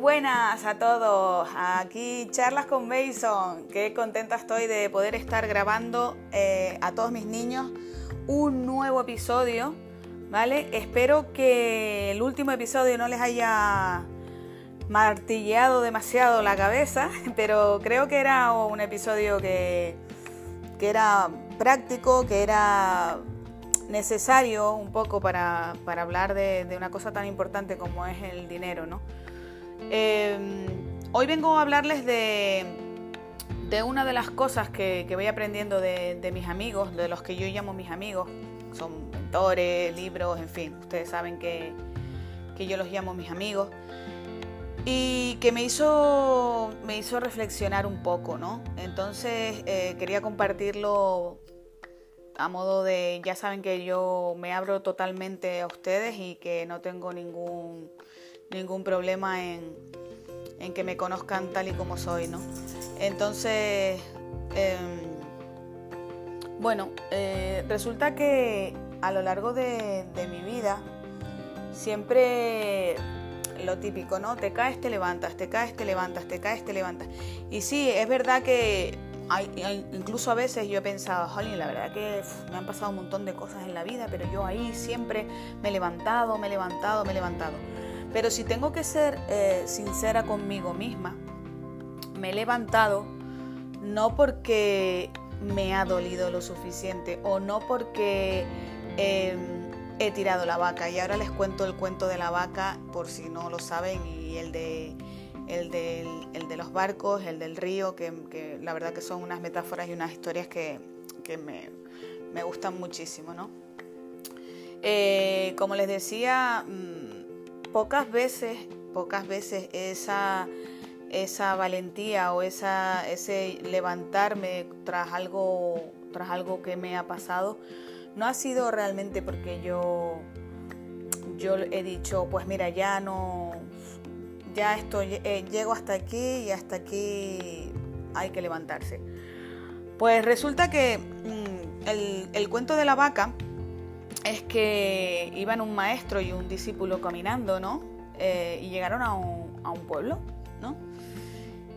buenas a todos. Aquí charlas con Mason. Qué contenta estoy de poder estar grabando eh, a todos mis niños un nuevo episodio. ¿Vale? Espero que el último episodio no les haya martilleado demasiado la cabeza, pero creo que era un episodio que, que era práctico, que era necesario un poco para, hablar de, de, una cosa tan importante como es el dinero, ¿no? Em, hoy vengo a hablarles de, una de las cosas que, voy aprendiendo de, mis amigos, de los que yo llamo mis amigos. Son mentores, libros, en fin, ustedes saben que, yo los llamo mis amigos. Y que me hizo, me hizo reflexionar un poco, ¿no? Entonces eh, quería compartirlo a modo de, ya saben que yo me abro totalmente a ustedes y que no tengo ningún ningún problema en, que me conozcan tal y como soy, ¿no? Entonces, em, bueno, eh, resulta que a lo largo de, mi vida siempre lo típico, ¿no? Te caes, te levantas, te caes, te levantas, te caes, te levantas. Y sí, es verdad que incluso a veces yo he pensado, jolín, la verdad que me han pasado un montón de cosas en la vida, pero yo ahí siempre me he levantado, me he levantado, me he levantado. Pero si tengo que ser eh, sincera conmigo misma, me he levantado no porque me ha dolido lo suficiente o no porque em, he tirado la vaca. Y ahora les cuento el cuento de la vaca por si no lo saben y el de, el de, los barcos, el del río, que, la verdad que son unas metáforas y unas historias que, me, gustan muchísimo. ¿no? Eh, como les decía... Mm, pocas veces, pocas veces esa, esa valentía o esa, ese levantarme tras algo, tras algo que me ha pasado, no ha sido realmente porque yo, yo he dicho, pues mira, ya no, ya estoy, eh, llego hasta aquí y hasta aquí hay que levantarse. Pues resulta que mm, el, el cuento de la vaca es que iban un maestro y un discípulo caminando, ¿no? Eh, y llegaron a un, pueblo, ¿no?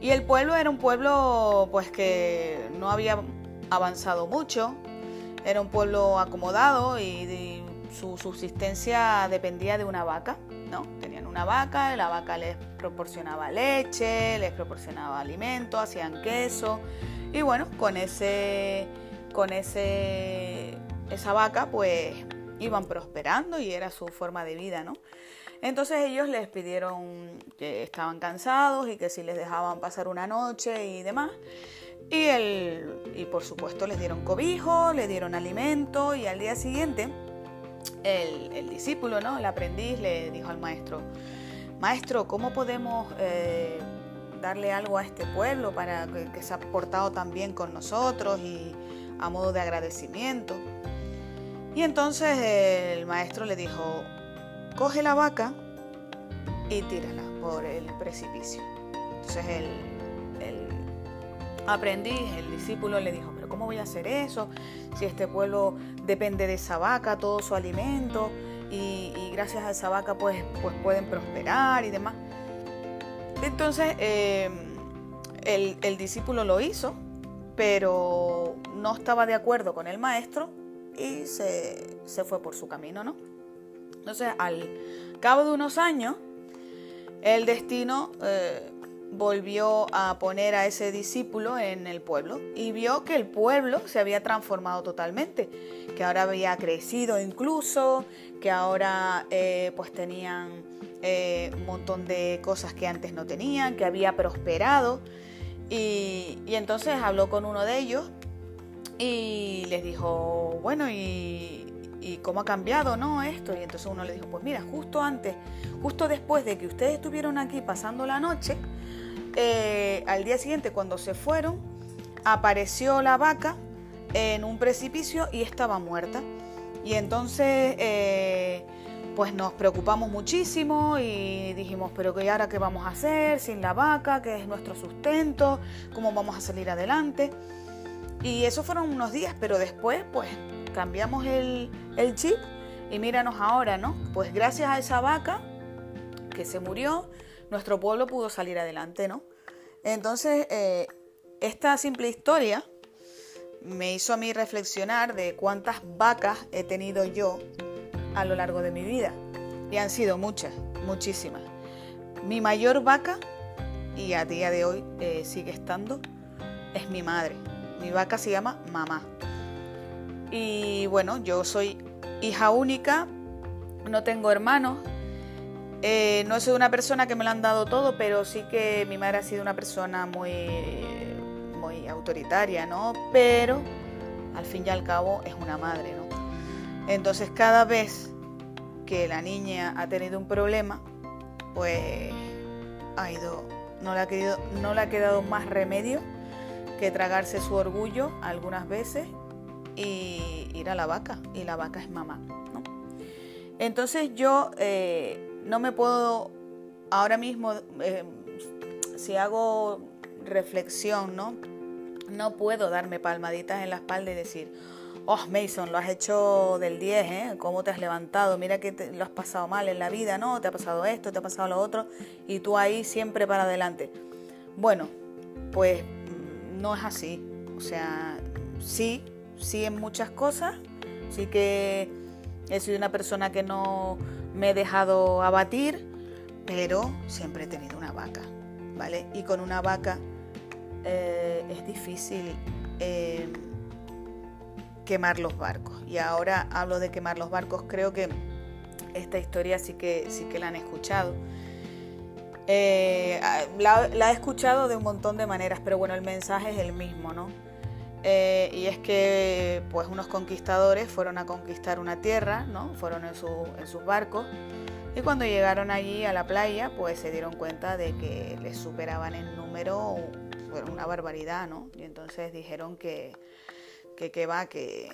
Y el pueblo era un pueblo, pues que no había avanzado mucho, era un pueblo acomodado y, su subsistencia dependía de una vaca, ¿no? Tenían una vaca, la vaca les proporcionaba leche, les proporcionaba alimento, hacían queso y bueno, con ese, con ese, esa vaca, pues iban prosperando y era su forma de vida, ¿no? Entonces ellos les pidieron que estaban cansados y que si les dejaban pasar una noche y demás. Y, el, y por supuesto les dieron cobijo, le dieron alimento y al día siguiente el, discípulo, ¿no? el aprendiz, le dijo al maestro, maestro, ¿cómo podemos eh, darle algo a este pueblo para que, que se ha portado tan bien con nosotros y a modo de agradecimiento? Y entonces el maestro le dijo, coge la vaca y tírala por el precipicio. Entonces el, aprendiz, el discípulo le dijo, pero ¿cómo voy a hacer eso? Si este pueblo depende de esa vaca, todo su alimento, y, gracias a esa vaca pues, pues pueden prosperar y demás. Entonces eh, el, el discípulo lo hizo, pero no estaba de acuerdo con el maestro y se, fue por su camino, ¿no? Entonces, al cabo de unos años, el destino eh, volvió a poner a ese discípulo en el pueblo y vio que el pueblo se había transformado totalmente, que ahora había crecido incluso, que ahora eh, pues tenían eh, un montón de cosas que antes no tenían, que había prosperado. Y entonces habló con uno de ellos y les dijo, bueno, ¿y, cómo ha cambiado no esto? Y entonces uno le dijo, pues mira, justo antes, justo después de que ustedes estuvieron aquí pasando la noche, eh, al día siguiente cuando se fueron, apareció la vaca en un precipicio y estaba muerta. Y entonces, eh, pues nos preocupamos muchísimo y dijimos, pero ¿y ahora qué vamos a hacer sin la vaca, que es nuestro sustento? ¿Cómo vamos a salir adelante? Y eso fueron unos días, pero después pues cambiamos el, chip y míranos ahora, ¿no? Pues gracias a esa vaca que se murió, nuestro pueblo pudo salir adelante, ¿no? Entonces, eh, esta simple historia me hizo a mí reflexionar de cuántas vacas he tenido yo a lo largo de mi vida. Y han sido muchas, muchísimas. Mi mayor vaca, y a día de hoy eh, sigue estando, es mi madre. Mi vaca se llama mamá. Y bueno, yo soy hija única, no tengo hermanos. Eh, no soy una persona que me lo han dado todo, pero sí que mi madre ha sido una persona muy, muy autoritaria, ¿no? Pero al fin y al cabo es una madre, ¿no? Entonces cada vez que la niña ha tenido un problema, pues ha ido, no le ha, querido, no le ha quedado más remedio que tragarse su orgullo algunas veces y ir a la vaca, y la vaca es mamá. ¿no? Entonces yo eh, no me puedo, ahora mismo, eh, si hago reflexión, ¿no? no puedo darme palmaditas en la espalda y decir, oh Mason, lo has hecho del 10, ¿eh? ¿Cómo te has levantado? Mira que lo has pasado mal en la vida, ¿no? Te ha pasado esto, te ha pasado lo otro, y tú ahí siempre para adelante. Bueno, pues no es así. O sea, sí, sí en muchas cosas, sí que he sido una persona que no me he dejado abatir, pero siempre he tenido una vaca, ¿vale? Y con una vaca eh, es difícil eh, quemar los barcos. Y ahora hablo de quemar los barcos, creo que esta historia sí que, sí que la han escuchado. Eh, la, la, he escuchado de un montón de maneras, pero bueno, el mensaje es el mismo, ¿no? Eh, y es que pues unos conquistadores fueron a conquistar una tierra, ¿no? Fueron en, sus barcos y cuando llegaron allí a la playa pues se dieron cuenta de que les superaban en número una barbaridad, ¿no? Y entonces dijeron que, que, va, que,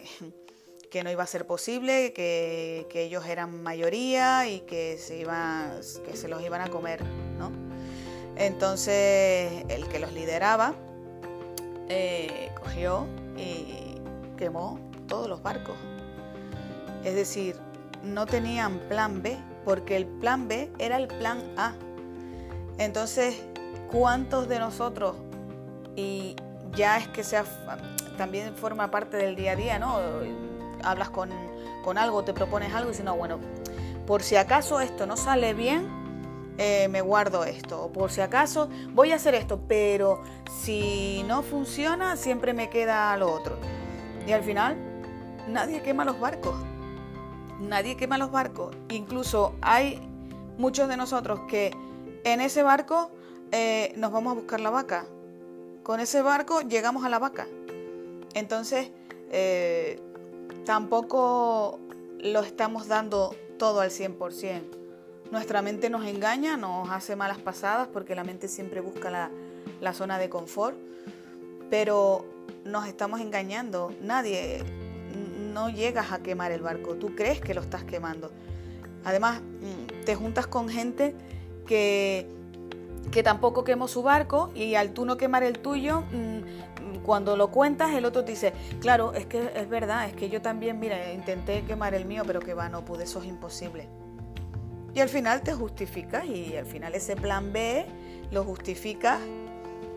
que no iba a ser posible, que, ellos eran mayoría y que se, iba, que se los iban a comer, ¿no? Entonces el que los lideraba eh, cogió y quemó todos los barcos. Es decir, no tenían plan B, porque el plan B era el plan A. Entonces, ¿cuántos de nosotros, y ya es que sea, también forma parte del día a día, ¿no? Hablas con, con algo, te propones algo y dices, no, bueno, por si acaso esto no sale bien, eh, me guardo esto, o por si acaso voy a hacer esto, pero si no funciona, siempre me queda lo otro. Y al final, nadie quema los barcos. Nadie quema los barcos. Incluso hay muchos de nosotros que en ese barco eh, nos vamos a buscar la vaca. Con ese barco llegamos a la vaca. Entonces, eh, tampoco lo estamos dando todo al 100%. Nuestra mente nos engaña, nos hace malas pasadas porque la mente siempre busca la, zona de confort, pero nos estamos engañando. Nadie, no llegas a quemar el barco, tú crees que lo estás quemando. Además, mm, te juntas con gente que, que tampoco quemó su barco y al tú no quemar el tuyo, cuando lo cuentas, el otro te dice, claro, es que es verdad, es que yo también, mira, intenté quemar el mío, pero que va, no pude, eso es imposible. Y al final te justificas y al final ese plan B lo justificas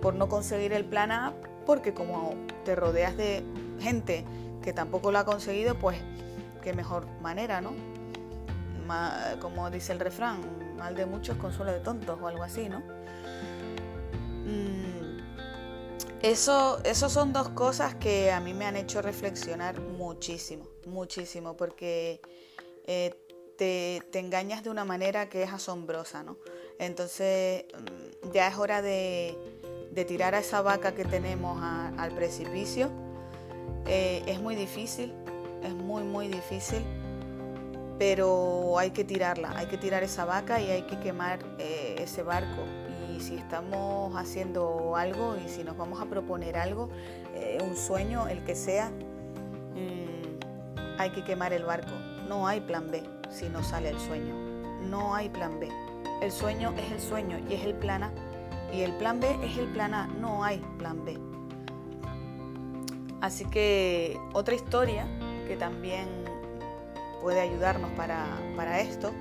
por no conseguir el plan A porque como te rodeas de gente que tampoco lo ha conseguido, pues qué mejor manera, ¿no? como dice el refrán, mal de muchos, consuelo de tontos o algo así, ¿no? Mm, eso, eso son dos cosas que a mí me han hecho reflexionar muchísimo, muchísimo, porque eh, te, engañas de una manera que es asombrosa, ¿no? Entonces mm, ya es hora de, tirar a esa vaca que tenemos al precipicio. Eh, es muy difícil, es muy, muy difícil, pero hay que tirarla, hay que tirar esa vaca y hay que quemar eh, ese barco. Si estamos haciendo algo y si nos vamos a proponer algo, eh, un sueño, el que sea, mm, hay que quemar el barco. No hay plan B si no sale el sueño. No hay plan B. El sueño es el sueño y es el plan A. Y el plan B es el plan A. No hay plan B. Así que otra historia que también puede ayudarnos para, esto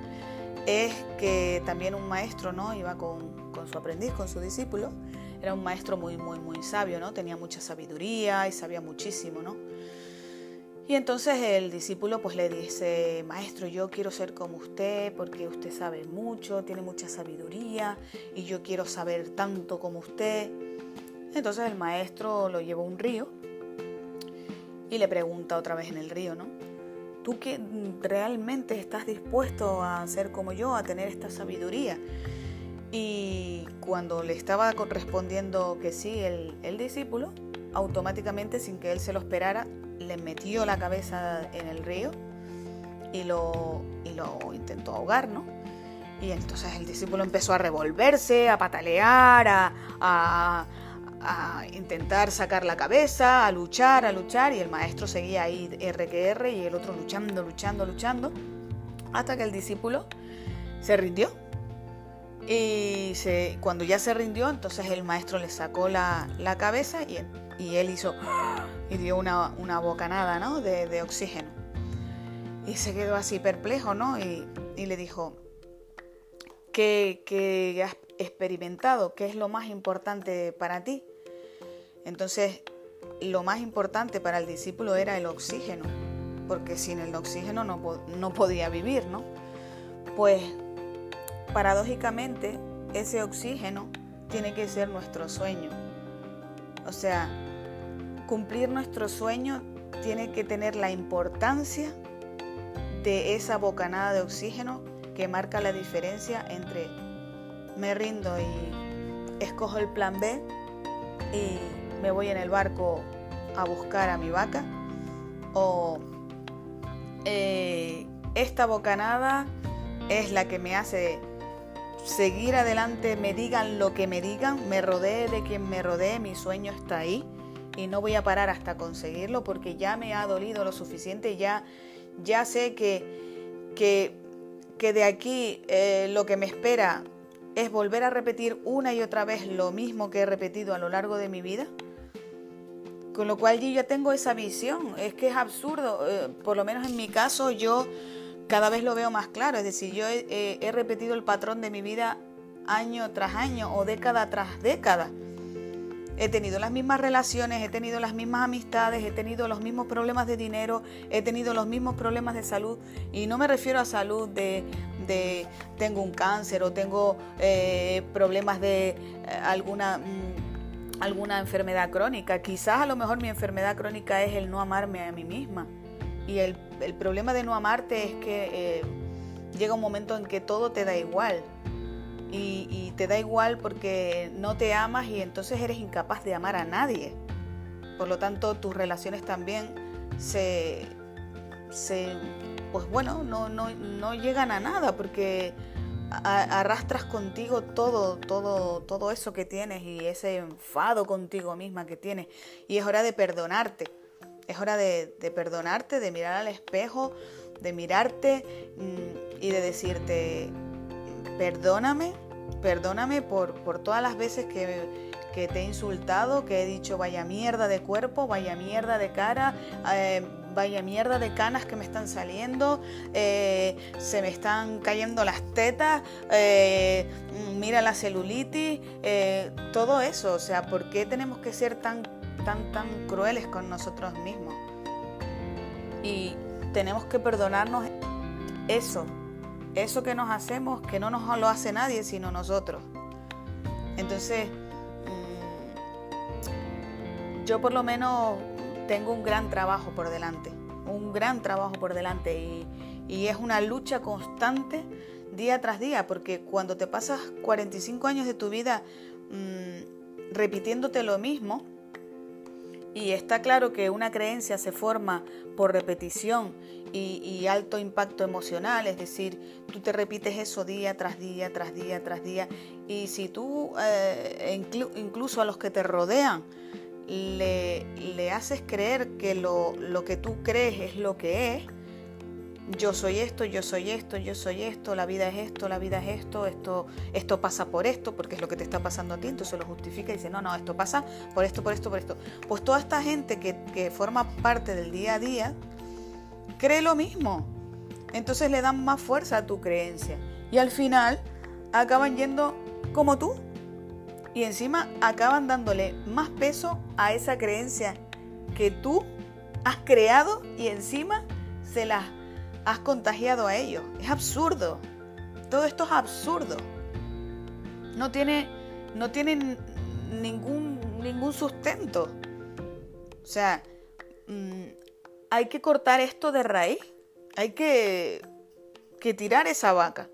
es que también un maestro, ¿no? Iba con, con su aprendiz, con su discípulo. Era un maestro muy, muy, muy sabio, ¿no? Tenía mucha sabiduría y sabía muchísimo, ¿no? Y entonces el discípulo pues le dice, maestro, yo quiero ser como usted porque usted sabe mucho, tiene mucha sabiduría y yo quiero saber tanto como usted. Entonces el maestro lo llevó a un río y le pregunta otra vez en el río, ¿no? ¿Tú que realmente estás dispuesto a ser como yo, a tener esta sabiduría? Y cuando le estaba respondiendo que sí el, el discípulo, automáticamente, sin que él se lo esperara, le metió la cabeza en el río y lo, y lo intentó ahogar, ¿no? Y entonces el discípulo empezó a revolverse, a patalear, a, a, a, intentar sacar la cabeza, a luchar, a luchar, y el maestro seguía ahí R que y el otro luchando, luchando, luchando, hasta que el discípulo se rindió. Y cuando ya se rindió, entonces el maestro le sacó la, la cabeza y, y él hizo y dio una, una bocanada ¿no? de, de, oxígeno. Y se quedó así perplejo, ¿no? Y, y le dijo, ¿qué, ¿qué, has experimentado? ¿Qué es lo más importante para ti? Entonces, lo más importante para el discípulo era el oxígeno, porque sin el oxígeno no, no podía vivir, ¿no? Pues, paradójicamente, ese oxígeno tiene que ser nuestro sueño. O sea, cumplir nuestro sueño tiene que tener la importancia de esa bocanada de oxígeno que marca la diferencia entre me rindo y escojo el plan B y me voy en el barco a buscar a mi vaca o eh, esta bocanada es la que me hace seguir adelante, me digan lo que me digan, me rodee de quien me rodee, mi sueño está ahí y no voy a parar hasta conseguirlo porque ya me ha dolido lo suficiente, ya, ya sé que, que, que de aquí eh, lo que me espera es volver a repetir una y otra vez lo mismo que he repetido a lo largo de mi vida. Con lo cual yo ya tengo esa visión, es que es absurdo, eh, por lo menos en mi caso yo cada vez lo veo más claro, es decir, yo he, repetido el patrón de mi vida año tras año o década tras década He tenido las mismas relaciones, he tenido las mismas amistades, he tenido los mismos problemas de dinero, he tenido los mismos problemas de salud. Y no me refiero a salud de, de tengo un cáncer o tengo eh, problemas de eh, alguna, mm, alguna enfermedad crónica. Quizás a lo mejor mi enfermedad crónica es el no amarme a mí misma. Y el, el problema de no amarte es que eh, llega un momento en que todo te da igual y, te da igual porque no te amas y entonces eres incapaz de amar a nadie. Por lo tanto, tus relaciones también se, se pues bueno, no, no, no llegan a nada porque arrastras contigo todo, todo, todo eso que tienes y ese enfado contigo misma que tienes. Y es hora de perdonarte. Es hora de, de perdonarte, de mirar al espejo, de mirarte mm, y de decirte, perdóname, perdóname por, por todas las veces que, que, te he insultado, que he dicho vaya mierda de cuerpo, vaya mierda de cara, eh, vaya mierda de canas que me están saliendo, eh, se me están cayendo las tetas, eh, mira la celulitis, eh, todo eso, o sea, ¿por qué tenemos que ser tan, tan, tan crueles con nosotros mismos? Y tenemos que perdonarnos eso, eso que nos hacemos, que no nos lo hace nadie sino nosotros. Entonces, mm, yo por lo menos tengo un gran trabajo por delante, un gran trabajo por delante y, es una lucha constante día tras día, porque cuando te pasas 45 años de tu vida mm, repitiéndote lo mismo, y está claro que una creencia se forma por repetición y, alto impacto emocional, es decir, tú te repites eso día tras día, tras día, tras día, y si tú eh, incluso a los que te rodean le, le haces creer que lo, lo que tú crees es lo que es, yo soy esto, yo soy esto, yo soy esto, la vida es esto, la vida es esto, esto, esto pasa por esto, porque es lo que te está pasando a ti, entonces lo justifica y dice, no, no, esto pasa por esto, por esto, por esto. Pues toda esta gente que, que forma parte del día a día, cree lo mismo. Entonces le dan más fuerza a tu creencia. Y al final acaban yendo como tú. Y encima acaban dándole más peso a esa creencia que tú has creado y encima se las has contagiado a ellos. Es absurdo. Todo esto es absurdo. No tiene, no tiene ningún, ningún sustento. O sea, mm, hay que cortar esto de raíz. Hay que, que tirar esa vaca.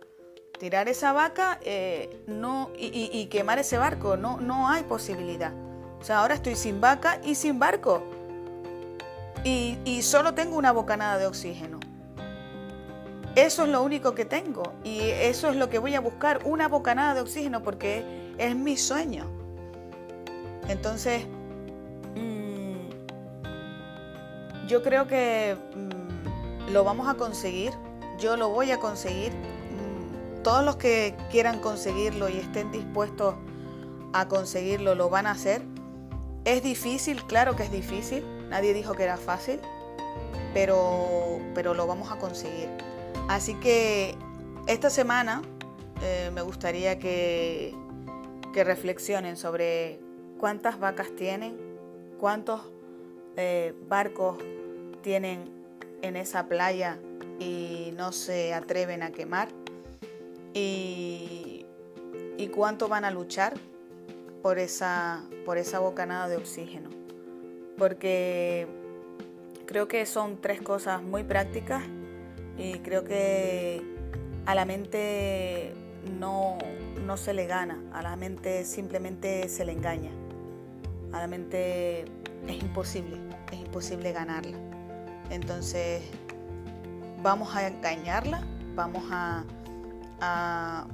Tirar esa vaca eh, no, y, quemar ese barco. No, no hay posibilidad. O sea, ahora estoy sin vaca y sin barco. Y, solo tengo una bocanada de oxígeno. Eso es lo único que tengo y eso es lo que voy a buscar, una bocanada de oxígeno porque es mi sueño. Entonces, mm, yo creo que mm, lo vamos a conseguir, yo lo voy a conseguir. Todos los que quieran conseguirlo y estén dispuestos a conseguirlo lo van a hacer. Es difícil, claro que es difícil, nadie dijo que era fácil, pero, pero lo vamos a conseguir. Así que esta semana eh, me gustaría que, reflexionen sobre cuántas vacas tienen, cuántos eh, barcos tienen en esa playa y no se atreven a quemar y, cuánto van a luchar por esa, por esa bocanada de oxígeno. Porque creo que son tres cosas muy prácticas y creo que a la mente no, se le gana, a la mente simplemente se le engaña. A la mente es imposible, es imposible ganarla. Entonces vamos a engañarla, vamos a, a,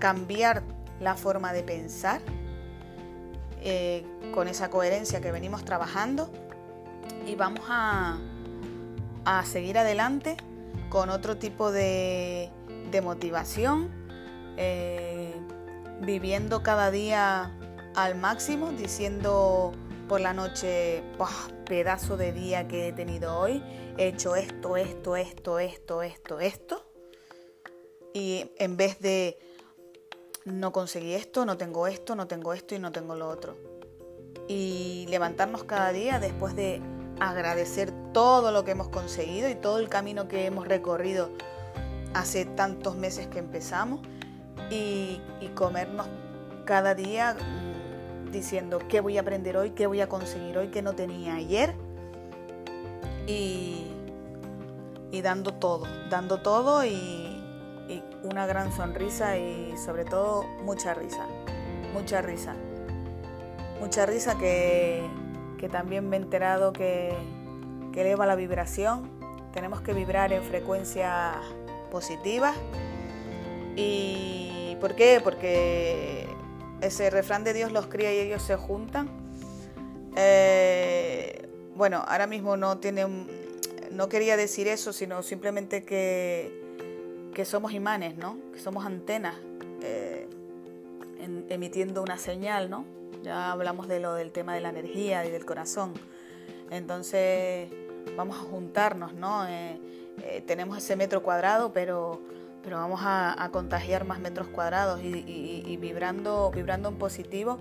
cambiar la forma de pensar eh, con esa coherencia que venimos trabajando y vamos a, a seguir adelante con otro tipo de, motivación, eh, viviendo cada día al máximo, diciendo por la noche, pedazo de día que he tenido hoy, he hecho esto, esto, esto, esto, esto, esto. Y en vez de no conseguí esto, no tengo esto, no tengo esto y no tengo lo otro. Y levantarnos cada día después de agradecer todo lo que hemos conseguido y todo el camino que hemos recorrido hace tantos meses que empezamos y, comernos cada día mm, diciendo qué voy a aprender hoy, qué voy a conseguir hoy que no tenía ayer y, dando todo, dando todo y, una gran sonrisa y sobre todo mucha risa, mucha risa, mucha risa que, que también me he enterado que, eleva la vibración. Tenemos que vibrar en frecuencias positivas. ¿Y por qué? Porque ese refrán de Dios los cría y ellos se juntan. Eh, bueno, ahora mismo no tiene no quería decir eso, sino simplemente que, que somos imanes, ¿no? Que somos antenas eh, emitiendo una señal, ¿no? Ya hablamos de lo del tema de la energía y del corazón. Entonces vamos a juntarnos, ¿no? Eh, eh, tenemos ese metro cuadrado, pero, pero vamos a, contagiar más metros cuadrados y, vibrando, vibrando en positivo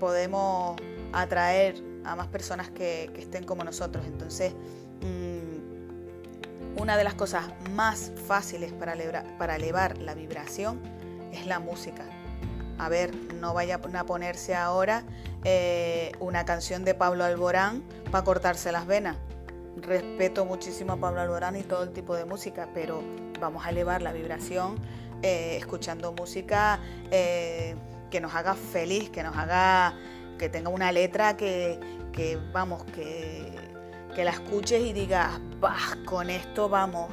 podemos atraer a más personas que, estén como nosotros. Entonces, mm, una de las cosas más fáciles para para elevar la vibración es la música a ver, no vaya a ponerse ahora eh, una canción de Pablo Alborán para cortarse las venas. Respeto muchísimo a Pablo Alborán y todo el tipo de música, pero vamos a elevar la vibración eh, escuchando música eh, que nos haga feliz, que nos haga, que tenga una letra que, vamos, que, que la escuches y digas, bah, con esto vamos,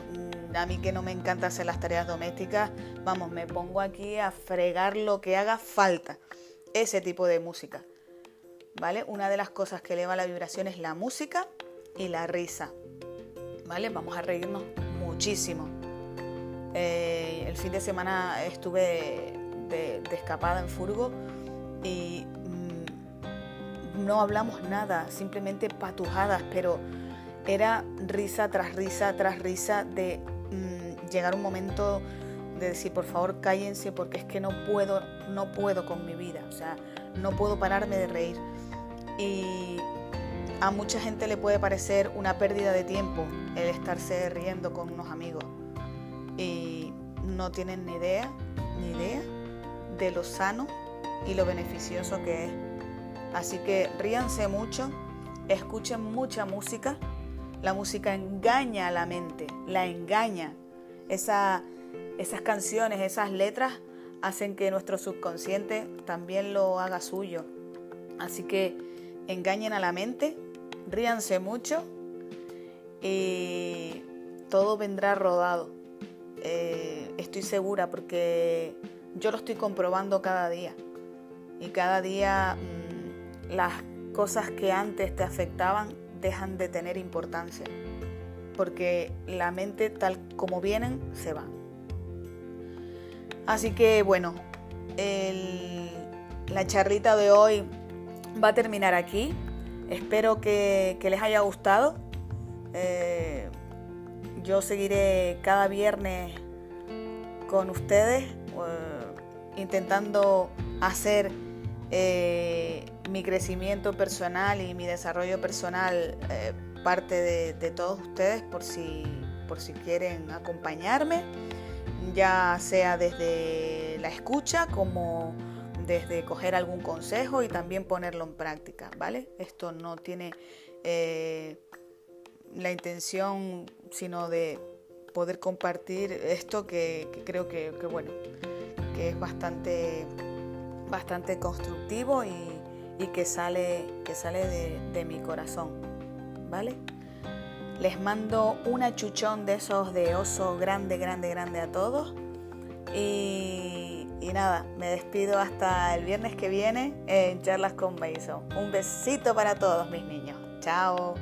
a mí que no me encanta hacer las tareas domésticas, vamos, me pongo aquí a fregar lo que haga falta. Ese tipo de música. ¿Vale? Una de las cosas que eleva la vibración es la música y la risa. ¿Vale? Vamos a reírnos muchísimo. Eh, el fin de semana estuve de, escapada en furgo y mm, no hablamos nada, simplemente patujadas, pero era risa tras risa tras risa de llegar un momento de decir, por favor, cállense porque es que no puedo, no puedo con mi vida, o sea, no puedo pararme de reír. Y a mucha gente le puede parecer una pérdida de tiempo el estarse riendo con unos amigos. Y no tienen ni idea, ni idea de lo sano y lo beneficioso que es. Así que ríanse mucho, escuchen mucha música. La música engaña a la mente, la engaña. Esa, esas canciones, esas letras hacen que nuestro subconsciente también lo haga suyo. Así que engañen a la mente, ríanse mucho y todo vendrá rodado. Eh, estoy segura porque yo lo estoy comprobando cada día. Y cada día mm, las cosas que antes te afectaban dejan de tener importancia. Porque la mente tal como vienen se va. Así que bueno, la charlita de hoy va a terminar aquí. Espero que, les haya gustado. Eh, yo seguiré cada viernes con ustedes eh, intentando hacer eh, mi crecimiento personal y mi desarrollo personal parte de, todos ustedes por si, por si quieren acompañarme ya sea desde la escucha como desde coger algún consejo y también ponerlo en práctica, ¿vale? Esto no tiene eh, la intención sino de poder compartir esto que, creo que, bueno, que es bastante, bastante constructivo y, que sale, que sale de, de mi corazón, ¿vale? Les mando un achuchón de esos de oso grande, grande, grande a todos. Y, nada, me despido hasta el viernes que viene en Charlas con Mason. Un besito para todos mis niños. Chao.